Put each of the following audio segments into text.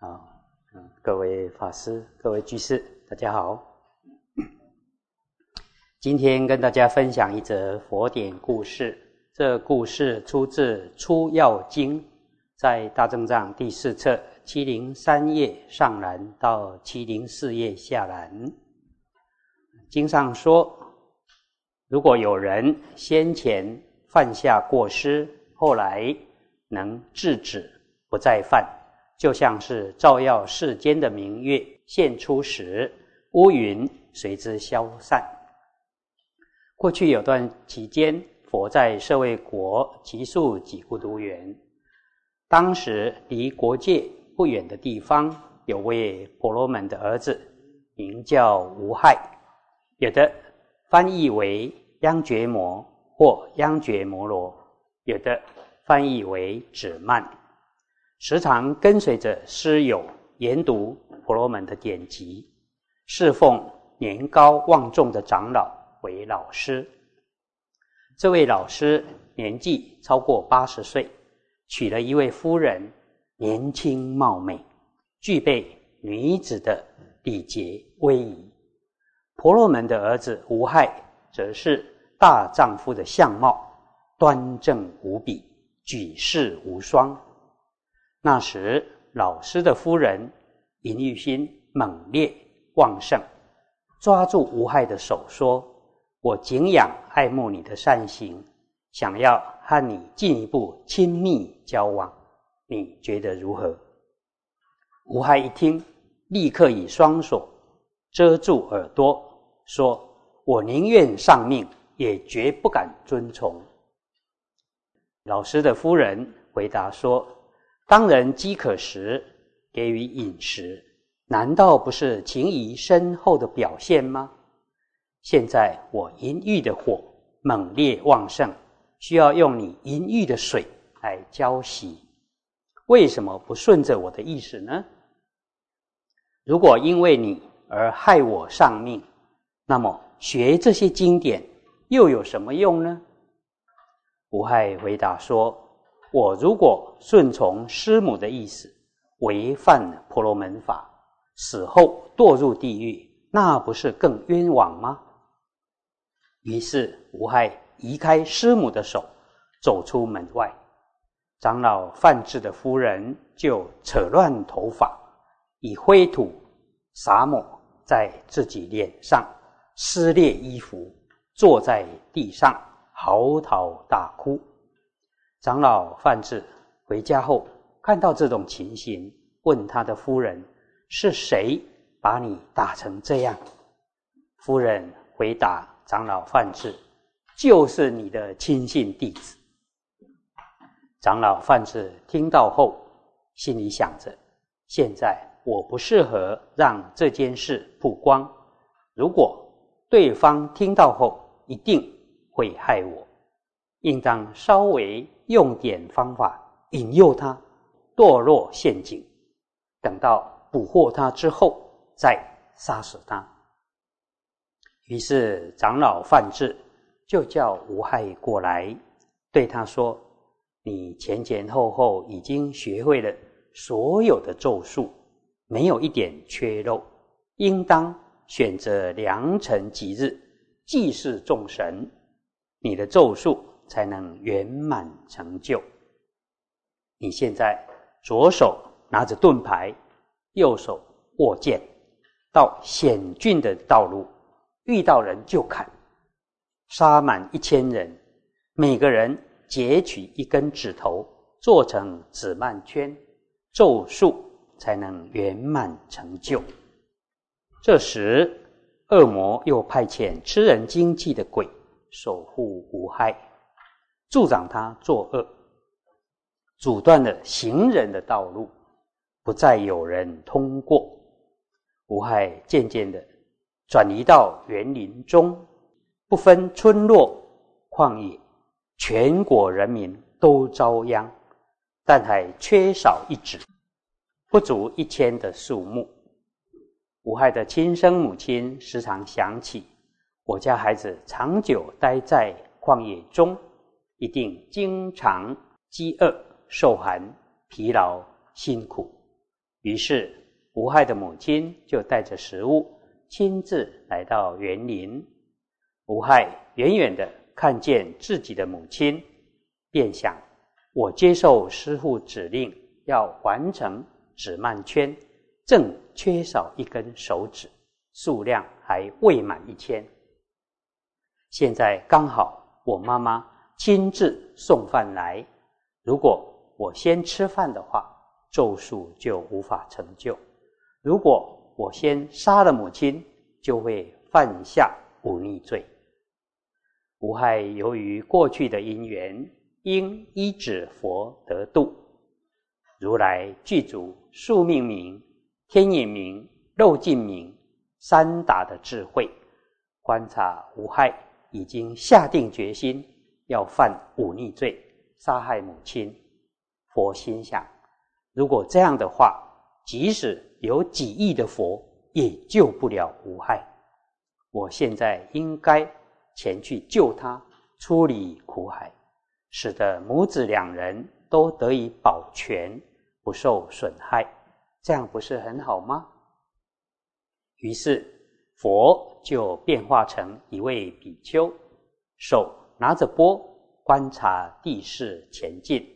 啊，各位法师、各位居士，大家好。今天跟大家分享一则佛典故事。这故事出自《出要经》，在大正藏第四册七零三页上栏到七零四页下栏。经上说，如果有人先前犯下过失，后来能制止，不再犯，就像是照耀世间的明月现出时，乌云随之消散。过去有段期间，佛在舍卫国集宿几孤独园，当时离国界不远的地方，有位婆罗门的儿子，名叫无害，有的翻译为央觉摩或央觉摩罗，有的翻译为止曼，时常跟随着师友研读婆罗门的典籍，侍奉年高望重的长老。为老师，这位老师年纪超过八十岁，娶了一位夫人，年轻貌美，具备女子的礼节威仪。婆罗门的儿子无害，则是大丈夫的相貌，端正无比，举世无双。那时，老师的夫人淫欲心猛烈旺盛，抓住无害的手说。我敬仰爱慕你的善行，想要和你进一步亲密交往，你觉得如何？吴害一听，立刻以双手遮住耳朵，说：“我宁愿丧命，也绝不敢遵从。”老师的夫人回答说：“当人饥渴时给予饮食，难道不是情谊深厚的表现吗？”现在我淫欲的火猛烈旺盛，需要用你淫欲的水来浇洗。为什么不顺着我的意思呢？如果因为你而害我丧命，那么学这些经典又有什么用呢？无害回答说：“我如果顺从师母的意思，违犯婆罗门法，死后堕入地狱，那不是更冤枉吗？”于是，吴害移开师母的手，走出门外。长老范志的夫人就扯乱头发，以灰土洒抹在自己脸上，撕裂衣服，坐在地上嚎啕大哭。长老范志回家后，看到这种情形，问他的夫人：“是谁把你打成这样？”夫人回答。长老范志就是你的亲信弟子。长老范志听到后，心里想着：现在我不适合让这件事曝光，如果对方听到后，一定会害我。应当稍微用点方法引诱他堕落陷阱，等到捕获他之后，再杀死他。于是长老范志就叫吴害过来，对他说：“你前前后后已经学会了所有的咒术，没有一点缺漏，应当选择良辰吉日祭祀众神，你的咒术才能圆满成就。你现在左手拿着盾牌，右手握剑，到险峻的道路。”遇到人就砍，杀满一千人，每个人截取一根指头，做成指曼圈，咒术才能圆满成就。这时，恶魔又派遣吃人精气的鬼守护无害，助长他作恶，阻断了行人的道路，不再有人通过。无害渐渐的。转移到园林中，不分村落旷野，全国人民都遭殃，但还缺少一指，不足一千的数目。无害的亲生母亲时常想起，我家孩子长久待在旷野中，一定经常饥饿、受寒、疲劳、辛苦。于是无害的母亲就带着食物亲自来到园林。无害远远的看见自己的母亲，便想：我接受师父指令，要完成指曼圈，正缺少一根手指，数量还未满一千。现在刚好我妈妈亲自送饭来，如果我先吃饭的话，咒术就无法成就；如果我先杀了母亲，就会犯下忤逆罪。无害由于过去的因缘，应依止佛得度。如来具足宿命明、天眼明、肉尽明三达的智慧，观察无害。已经下定决心要犯忤逆罪，杀害母亲。佛心想：如果这样的话，即使有几亿的佛，也救不了无害。我现在应该前去救他，出离苦海，使得母子两人都得以保全，不受损害。这样不是很好吗？于是。佛就变化成一位比丘，手拿着钵，观察地势前进，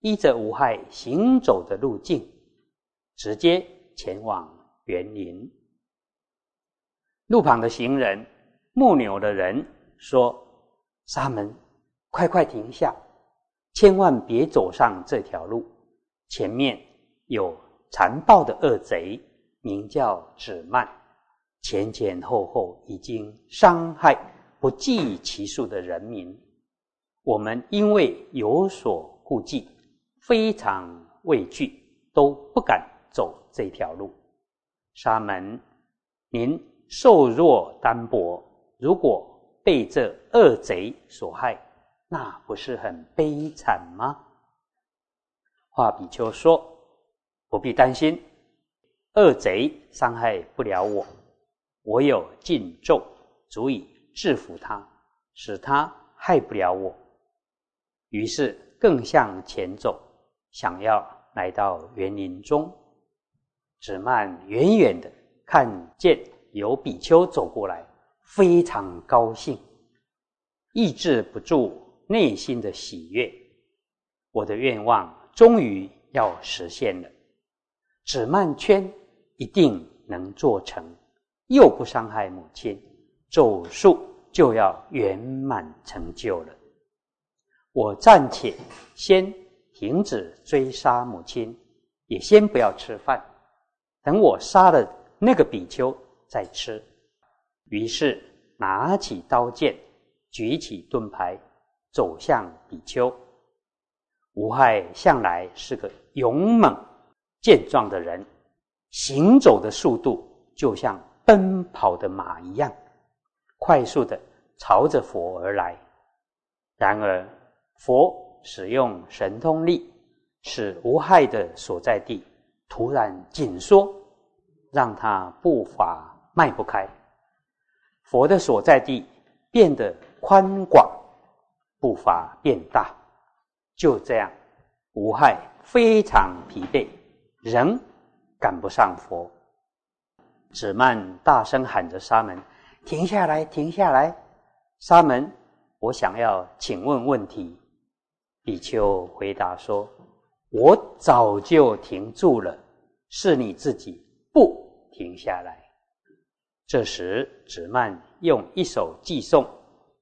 依着无害行走的路径，直接前往园林。路旁的行人、牧牛的人说：“沙门，快快停下，千万别走上这条路，前面有残暴的恶贼，名叫指曼。”前前后后已经伤害不计其数的人民，我们因为有所顾忌，非常畏惧，都不敢走这条路。沙门，您瘦弱单薄，如果被这恶贼所害，那不是很悲惨吗？华比丘说：“不必担心，恶贼伤害不了我。”我有禁咒，足以制服他，使他害不了我。于是更向前走，想要来到园林中。子曼远远的看见有比丘走过来，非常高兴，抑制不住内心的喜悦。我的愿望终于要实现了，子曼圈一定能做成。又不伤害母亲，咒术就要圆满成就了。我暂且先停止追杀母亲，也先不要吃饭，等我杀了那个比丘再吃。于是拿起刀剑，举起盾牌，走向比丘。无害向来是个勇猛健壮的人，行走的速度就像。奔跑的马一样，快速的朝着佛而来。然而，佛使用神通力，使无害的所在地突然紧缩，让他步伐迈不开。佛的所在地变得宽广，步伐变大。就这样，无害非常疲惫，仍赶不上佛。子曼大声喊着：“沙门，停下来，停下来！沙门，我想要请问问题。”比丘回答说：“我早就停住了，是你自己不停下来。”这时，子曼用一首寄颂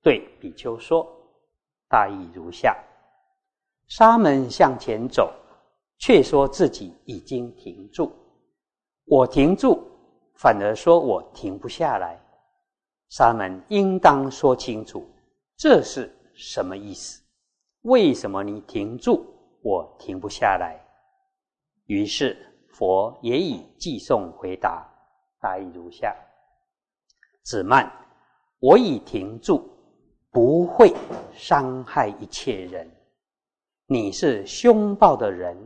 对比丘说：“大意如下：沙门向前走，却说自己已经停住，我停住。”反而说我停不下来，沙门应当说清楚，这是什么意思？为什么你停住，我停不下来？于是佛也以寄送回答，大意如下：子曼，我已停住，不会伤害一切人。你是凶暴的人，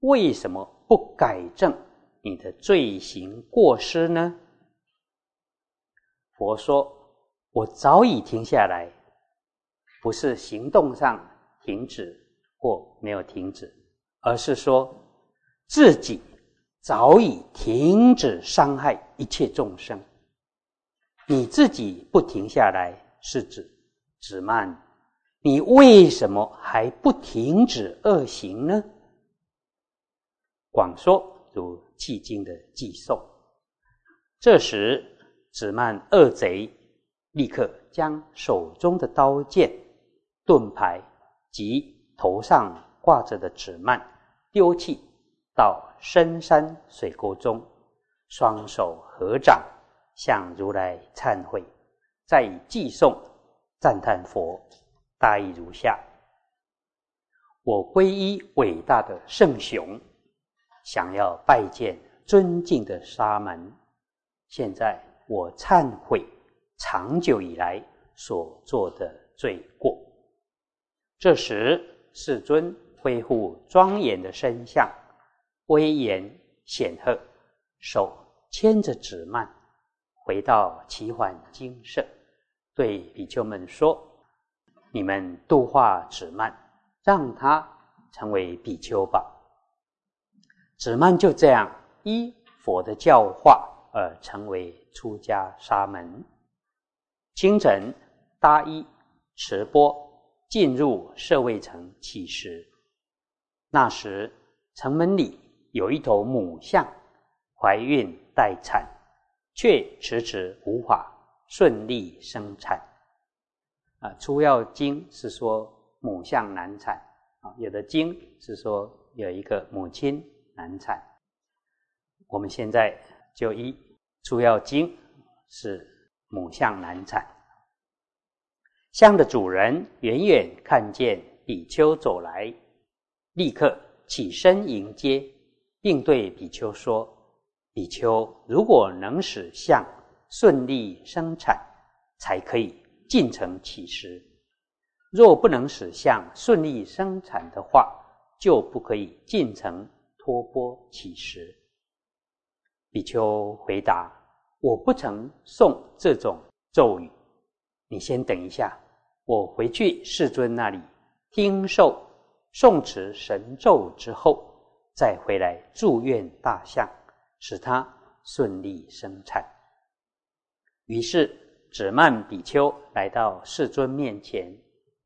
为什么不改正？你的罪行过失呢？佛说：“我早已停下来，不是行动上停止或没有停止，而是说自己早已停止伤害一切众生。你自己不停下来，是指子曼，你为什么还不停止恶行呢？广说如迄今的寄送。这时，子曼恶贼立刻将手中的刀剑、盾牌及头上挂着的纸幔丢弃到深山水沟中，双手合掌。向如来忏悔，再寄颂赞叹佛，大意如下：我皈依伟大的圣雄，想要拜见尊敬的沙门。现在我忏悔长久以来所做的罪过。这时，世尊恢复庄严的身相，威严显赫，手牵着纸幔。回到奇幻精舍，对比丘们说：“你们度化子曼，让他成为比丘吧。”子曼就这样依佛的教化而成为出家沙门。清晨搭衣持钵进入舍卫城乞食，那时城门里有一头母象怀孕待产。却迟迟无法顺利生产啊！《出药经》是说母象难产啊，有的经是说有一个母亲难产。我们现在就一《出药经》是母象难产。象的主人远远看见比丘走来，立刻起身迎接，并对比丘说。比丘如果能使象顺利生产，才可以进城乞食；若不能使象顺利生产的话，就不可以进城托钵乞食。比丘回答：“我不曾诵这种咒语，你先等一下，我回去世尊那里听受诵持神咒之后，再回来祝愿大象。”使它顺利生产。于是，指曼比丘来到世尊面前，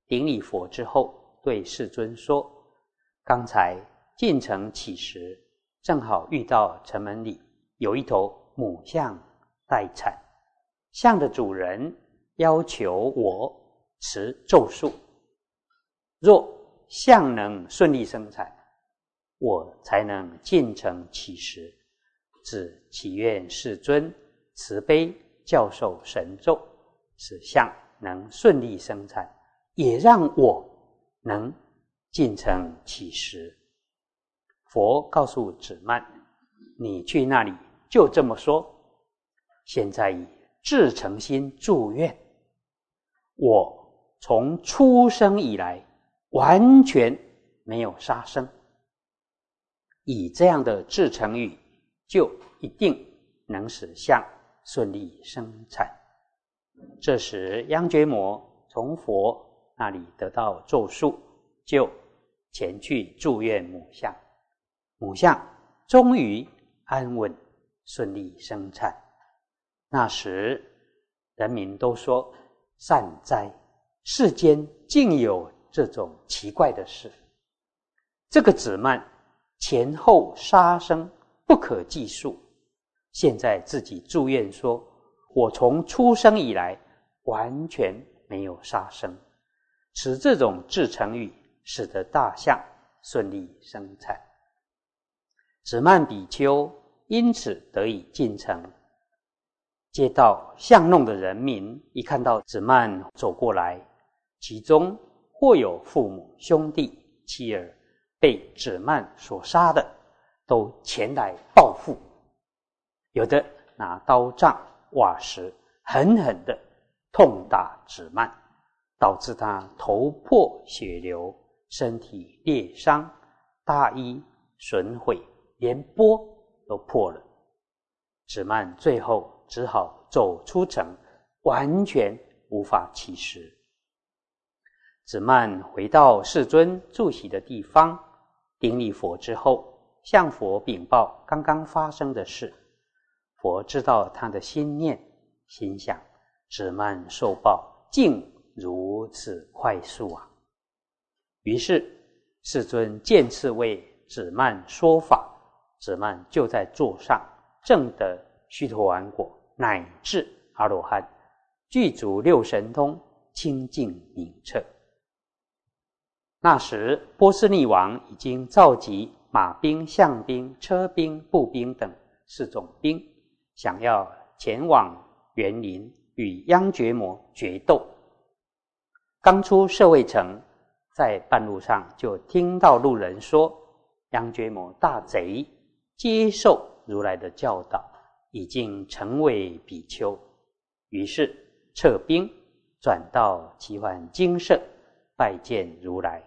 顶礼佛之后，对世尊说：“刚才进城乞食，正好遇到城门里有一头母象待产，象的主人要求我持咒术，若象能顺利生产，我才能进城乞食。”只祈愿世尊慈悲教授神咒，使象能顺利生产，也让我能进城乞食。佛告诉子曼：“你去那里就这么说。现在以至诚心祝愿，我从出生以来完全没有杀生，以这样的至诚语。”就一定能使相顺利生产。这时，央觉摩从佛那里得到咒术，就前去祝愿母相。母相终于安稳顺利生产。那时，人民都说：“善哉，世间竟有这种奇怪的事！”这个子曼前后杀生。不可计数。现在自己住院说：“我从出生以来完全没有杀生。”使这种至诚语，使得大象顺利生产。子曼比丘因此得以进城。街道巷弄的人民一看到子曼走过来，其中或有父母、兄弟、妻儿被子曼所杀的。都前来报复，有的拿刀杖、瓦石狠狠的痛打子曼，导致他头破血流，身体裂伤，大衣损毁，连钵都破了。子曼最后只好走出城，完全无法起食。子曼回到世尊住席的地方，顶礼佛之后。向佛禀报刚刚发生的事。佛知道他的心念，心想：子曼受报竟如此快速啊！于是世尊见次为子曼说法，子曼就在座上正得须陀洹果，乃至阿罗汉，具足六神通，清净明澈。那时波斯匿王已经召集马兵、象兵、车兵、步兵等四种兵。想要前往园林与央觉魔决斗，刚出舍卫城，在半路上就听到路人说：“央觉魔大贼接受如来的教导，已经成为比丘。”于是撤兵，转到奇幻精舍拜见如来。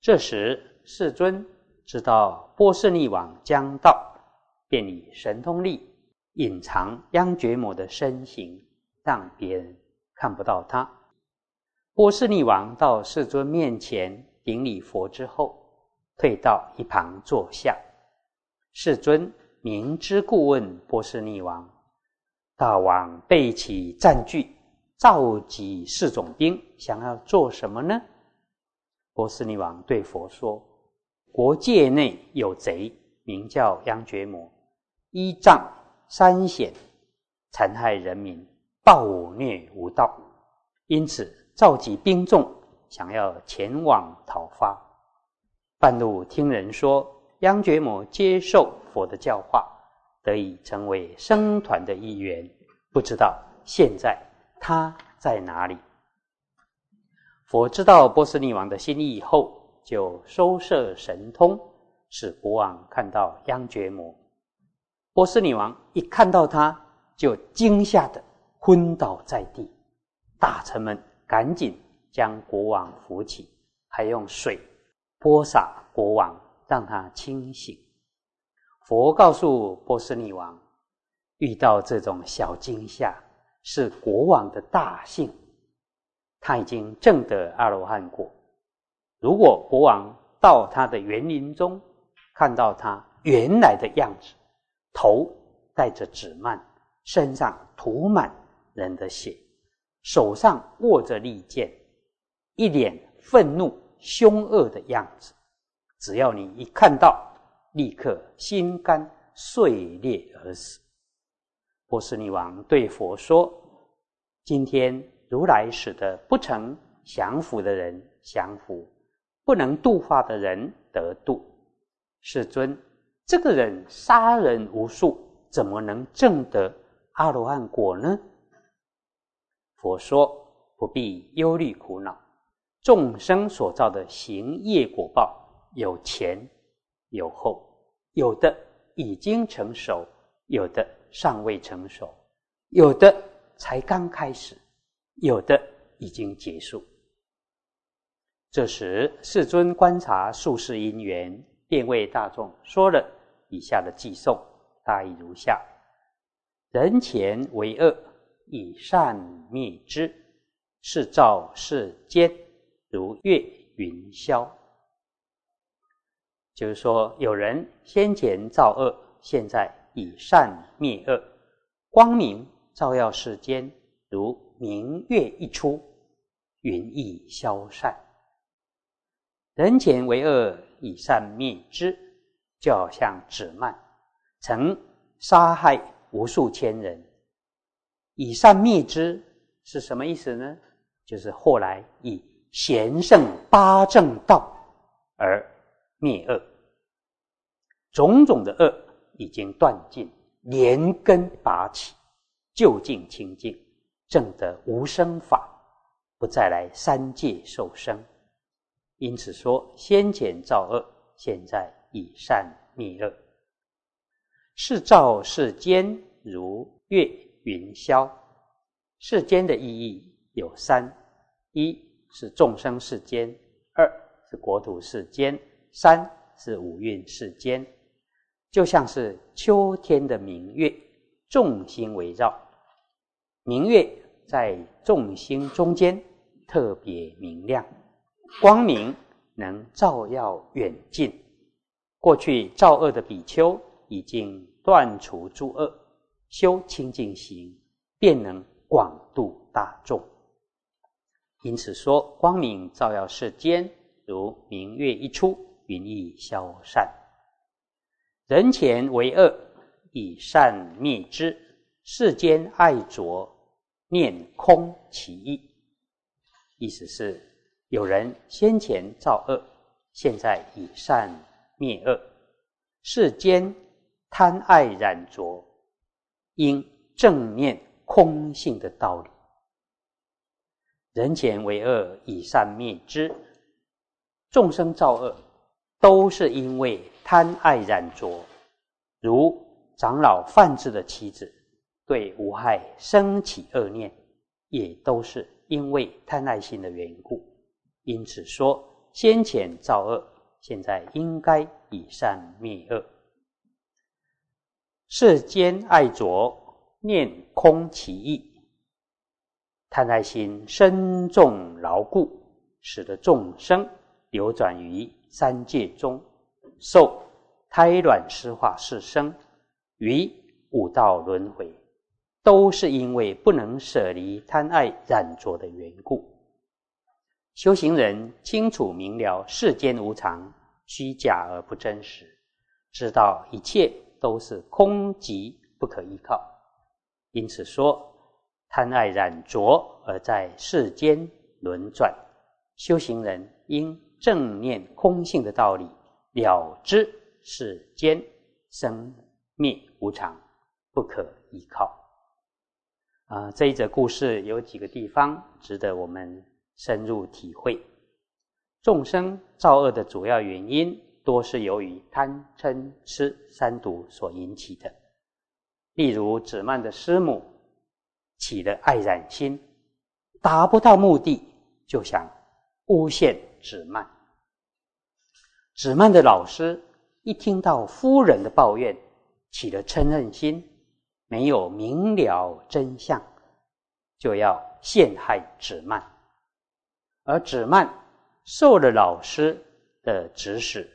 这时世尊知道波斯匿王将到，便以神通力。隐藏央觉魔的身形，让别人看不到他。波斯匿王到世尊面前顶礼佛之后，退到一旁坐下。世尊明知故问波斯匿王：“大王备起战具，召集四种兵，想要做什么呢？”波斯匿王对佛说：“国界内有贼，名叫央觉魔，依仗。”三险残害人民，暴虐无道，因此召集兵众，想要前往讨伐。半路听人说，央觉摩接受佛的教化，得以成为僧团的一员。不知道现在他在哪里？佛知道波斯匿王的心意以后，就收摄神通，使国王看到央觉摩。波斯女王一看到他，就惊吓的昏倒在地。大臣们赶紧将国王扶起，还用水泼洒国王，让他清醒。佛告诉波斯女王，遇到这种小惊吓是国王的大幸，他已经证得阿罗汉果。如果国王到他的园林中，看到他原来的样子，头戴着纸幔，身上涂满人的血，手上握着利剑，一脸愤怒凶恶的样子。只要你一看到，立刻心肝碎裂而死。波斯匿王对佛说：“今天如来使得不成降服的人降服，不能度化的人得度。世尊。”这个人杀人无数，怎么能证得阿罗汉果呢？佛说：不必忧虑苦恼，众生所造的行业果报有前有后，有的已经成熟，有的尚未成熟，有的才刚开始，有的已经结束。这时世尊观察术士因缘，便为大众说了。以下的寄颂大意如下：人前为恶，以善灭之，是造世间如月云霄。就是说，有人先前造恶，现在以善灭恶，光明照耀世间，如明月一出，云亦消散。人前为恶，以善灭之。就好像子曼曾杀害无数千人，以善灭之是什么意思呢？就是后来以贤圣八正道而灭恶，种种的恶已经断尽，连根拔起，究竟清净，证得无生法，不再来三界受生。因此说，先前造恶，现在。以善灭恶，是照世间如月云霄。世间的意义有三：一是众生世间，二是国土世间，三是五蕴世间。就像是秋天的明月，众星围绕，明月在众星中间特别明亮，光明能照耀远近。过去造恶的比丘已经断除诸恶，修清净行，便能广度大众。因此说，光明照耀世间，如明月一出，云亦消散。人前为恶，以善灭之；世间爱着，念空其意。意思是，有人先前造恶，现在以善灭恶；世间贪爱染着，应正念空性的道理。人前为恶，以善灭之。众生造恶，都是因为贪爱染着。如长老范志的妻子对无害生起恶念，也都是因为贪爱心的缘故。因此说，先前造恶，现在应该以善灭恶。世间爱着，念空其意。贪爱心深重牢固，使得众生流转于三界中，受胎卵湿化世生，于五道轮回，都是因为不能舍离贪爱染着的缘故。修行人清楚明了世间无常，虚假而不真实，知道一切都是空寂不可依靠，因此说。贪爱染着而在世间轮转，修行人应正念空性的道理，了知世间生灭无常，不可依靠。啊，这一则故事有几个地方值得我们深入体会。众生造恶的主要原因，多是由于贪嗔痴三毒所引起的。例如，子曼的师母。起了爱染心，达不到目的，就想诬陷子曼。子曼的老师一听到夫人的抱怨，起了嗔恨心，没有明了真相，就要陷害子曼。而子曼受了老师的指使，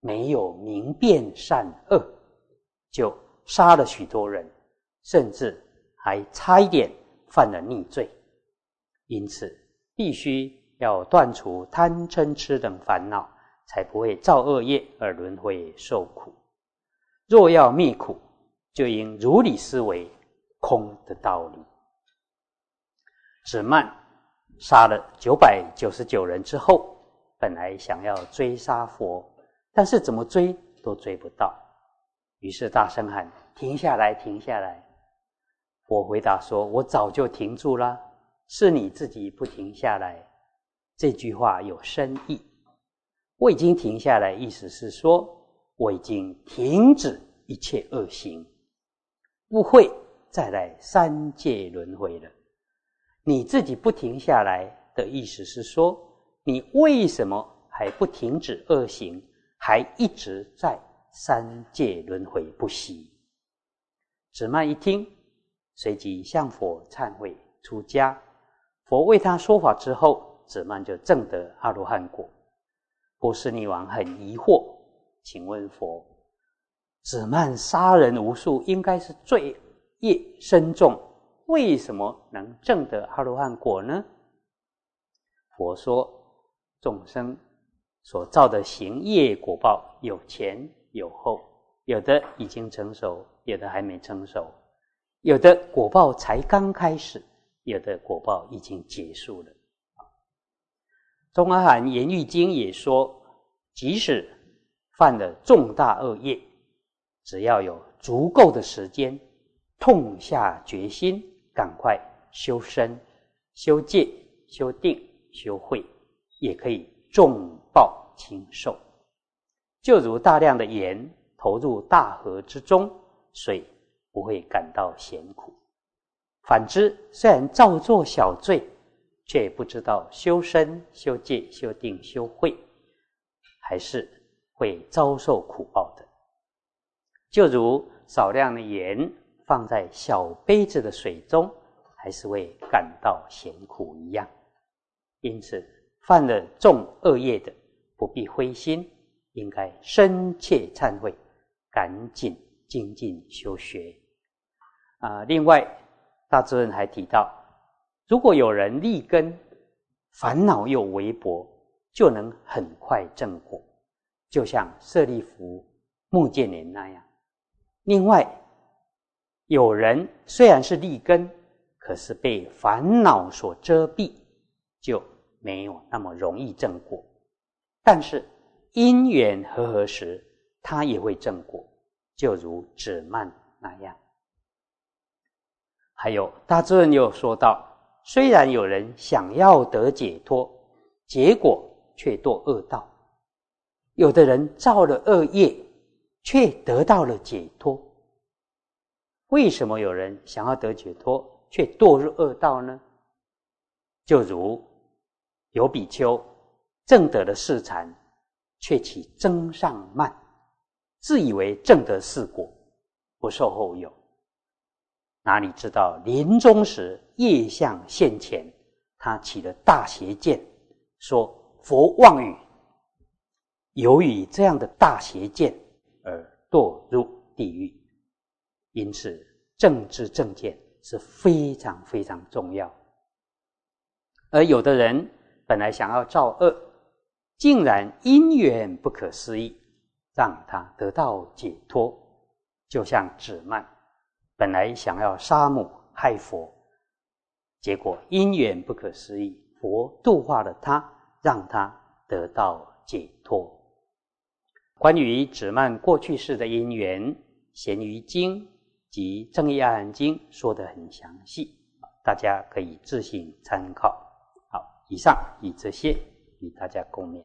没有明辨善恶，就杀了许多人，甚至。还差一点犯了逆罪，因此必须要断除贪嗔痴等烦恼，才不会造恶业而轮回受苦。若要灭苦，就应如理思维空的道理。子曼杀了九百九十九人之后，本来想要追杀佛，但是怎么追都追不到，于是大声喊：“停下来，停下来！”我回答说：“我早就停住了，是你自己不停下来。”这句话有深意。我已经停下来，意思是说我已经停止一切恶行，不会再来三界轮回了。你自己不停下来的意思是说，你为什么还不停止恶行，还一直在三界轮回不息？子曼一听。随即向佛忏悔出家，佛为他说法之后，子曼就证得阿罗汉果。波斯匿王很疑惑，请问佛：子曼杀人无数，应该是罪业深重，为什么能证得阿罗汉果呢？佛说：众生所造的行业果报有前有后，有的已经成熟，有的还没成熟。有的果报才刚开始，有的果报已经结束了。中阿含严狱经也说，即使犯了重大恶业，只要有足够的时间，痛下决心，赶快修身、修戒、修定、修慧，也可以重报轻受。就如大量的盐投入大河之中，水。不会感到咸苦。反之，虽然造作小罪，却不知道修身、修戒、修定、修慧，还是会遭受苦报的。就如少量的盐放在小杯子的水中，还是会感到咸苦一样。因此，犯了重恶业的，不必灰心，应该深切忏悔，赶紧精进修学。啊，另外，大智人还提到，如果有人立根，烦恼又微薄，就能很快正果，就像舍利弗、目犍连那样。另外，有人虽然是立根，可是被烦恼所遮蔽，就没有那么容易正果。但是因缘和合时，他也会正果，就如止曼那样。还有大智人又说到：虽然有人想要得解脱，结果却堕恶道；有的人造了恶业，却得到了解脱。为什么有人想要得解脱，却堕入恶道呢？就如有比丘。正得的四禅，却起增上慢，自以为正得四果，不受后有。哪里知道临终时业相现前，他起了大邪见，说佛妄语。由于这样的大邪见而堕入地狱。因此，正知正见是非常非常重要。而有的人本来想要造恶。竟然因缘不可思议，让他得到解脱，就像止曼，本来想要杀母害佛，结果因缘不可思议，佛度化了他，让他得到解脱。关于止曼过去世的因缘，《咸鱼经》及《正义阿含经》说的很详细，大家可以自行参考。好，以上以这些。与大家共勉。